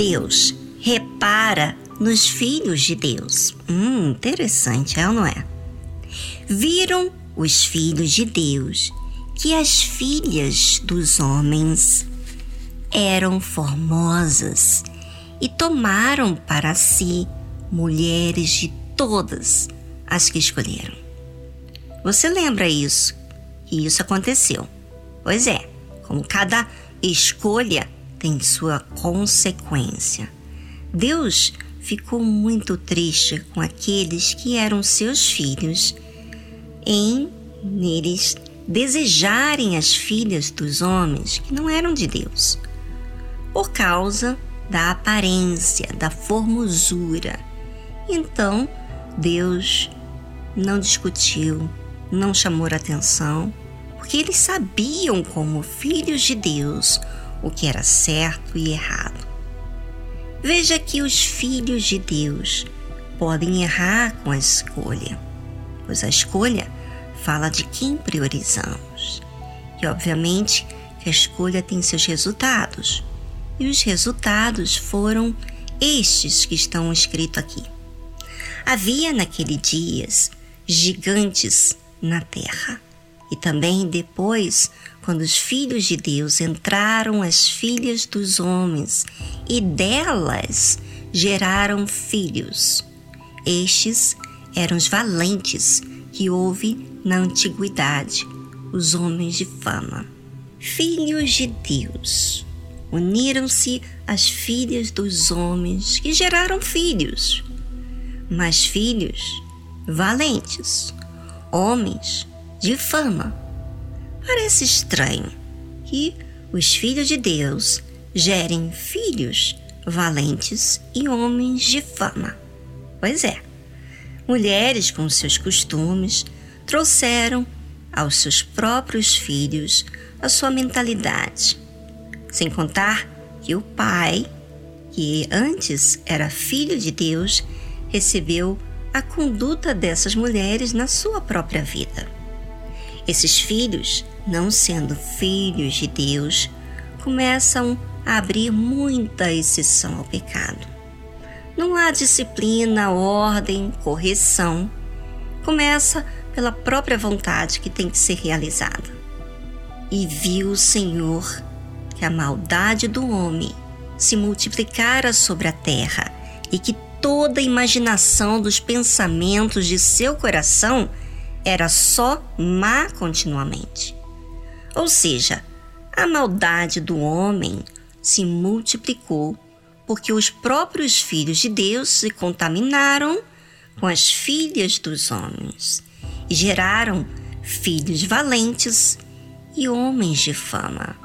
Deus repara nos filhos de Deus? Hum, interessante, é ou não é? Viram os filhos de Deus que as filhas dos homens eram formosas e tomaram para si mulheres de todas as que escolheram. Você lembra isso? Que isso aconteceu? Pois é, como cada escolha tem sua consequência. Deus ficou muito triste com aqueles que eram seus filhos em neles desejarem as filhas dos homens que não eram de Deus, por causa da aparência, da formosura. Então, Deus não discutiu, não chamou atenção, porque eles sabiam como filhos de Deus o que era certo e errado. Veja que os filhos de Deus podem errar com a escolha, pois a escolha fala de quem priorizamos. E obviamente que a escolha tem seus resultados. E os resultados foram estes que estão escritos aqui. Havia naquele dias gigantes na terra e também depois, quando os filhos de Deus entraram as filhas dos homens e delas geraram filhos. Estes eram os valentes que houve na antiguidade, os homens de fama. Filhos de Deus. Uniram-se as filhas dos homens que geraram filhos, mas filhos valentes, homens de fama. Parece estranho que os filhos de Deus gerem filhos valentes e homens de fama. Pois é, mulheres com seus costumes trouxeram aos seus próprios filhos a sua mentalidade. Sem contar que o pai, que antes era filho de Deus, recebeu a conduta dessas mulheres na sua própria vida. Esses filhos, não sendo filhos de Deus, começam a abrir muita exceção ao pecado. Não há disciplina, ordem, correção. Começa pela própria vontade que tem que ser realizada. E viu o Senhor que a maldade do homem se multiplicara sobre a terra e que toda a imaginação dos pensamentos de seu coração era só má continuamente. Ou seja, a maldade do homem se multiplicou porque os próprios filhos de Deus se contaminaram com as filhas dos homens e geraram filhos valentes e homens de fama.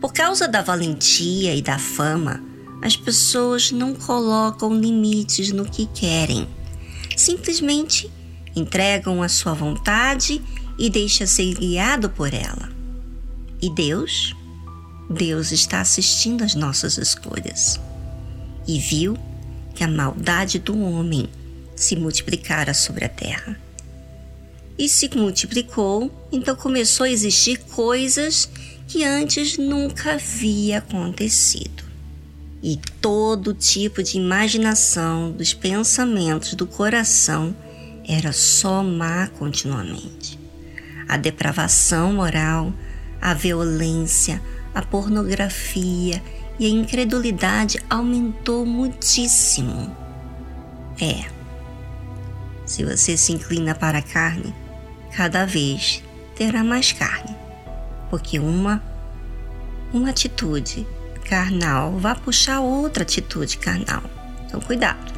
Por causa da valentia e da fama, as pessoas não colocam limites no que querem. Simplesmente entregam a sua vontade e deixa ser guiado por ela. E Deus? Deus está assistindo às nossas escolhas e viu que a maldade do homem se multiplicara sobre a terra. E se multiplicou, então começou a existir coisas que antes nunca havia acontecido. E todo tipo de imaginação dos pensamentos do coração era só má continuamente. A depravação moral, a violência, a pornografia e a incredulidade aumentou muitíssimo. É, se você se inclina para a carne, cada vez terá mais carne, porque uma uma atitude carnal vai puxar outra atitude carnal. Então cuidado.